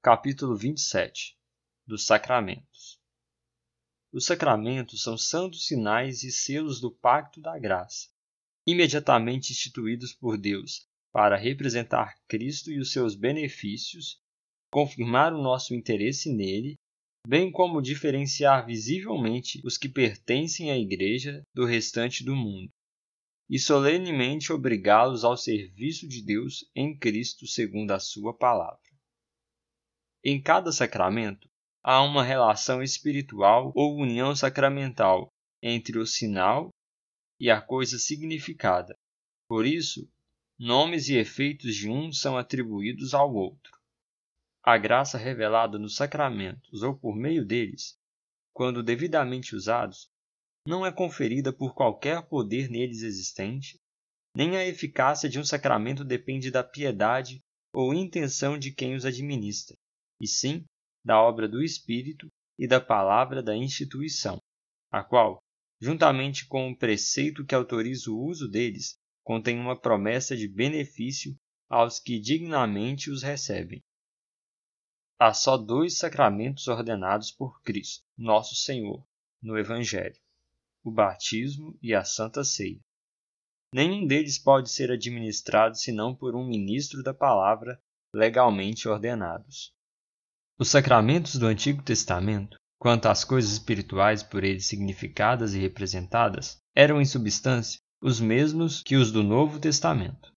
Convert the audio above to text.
Capítulo 27 Dos Sacramentos Os sacramentos são santos sinais e selos do pacto da graça, imediatamente instituídos por Deus para representar Cristo e os seus benefícios, confirmar o nosso interesse nele, bem como diferenciar visivelmente os que pertencem à Igreja do restante do mundo, e solenemente obrigá-los ao serviço de Deus em Cristo segundo a Sua palavra. Em cada sacramento há uma relação espiritual ou união sacramental entre o sinal e a coisa significada. Por isso, nomes e efeitos de um são atribuídos ao outro. A graça revelada nos sacramentos ou por meio deles, quando devidamente usados, não é conferida por qualquer poder neles existente, nem a eficácia de um sacramento depende da piedade ou intenção de quem os administra e sim da obra do Espírito e da palavra da instituição, a qual, juntamente com o preceito que autoriza o uso deles, contém uma promessa de benefício aos que dignamente os recebem. Há só dois sacramentos ordenados por Cristo, nosso Senhor, no Evangelho: o batismo e a Santa Ceia. Nenhum deles pode ser administrado senão por um ministro da palavra legalmente ordenados. Os sacramentos do Antigo Testamento, quanto às coisas espirituais por eles significadas e representadas, eram em substância os mesmos que os do Novo Testamento.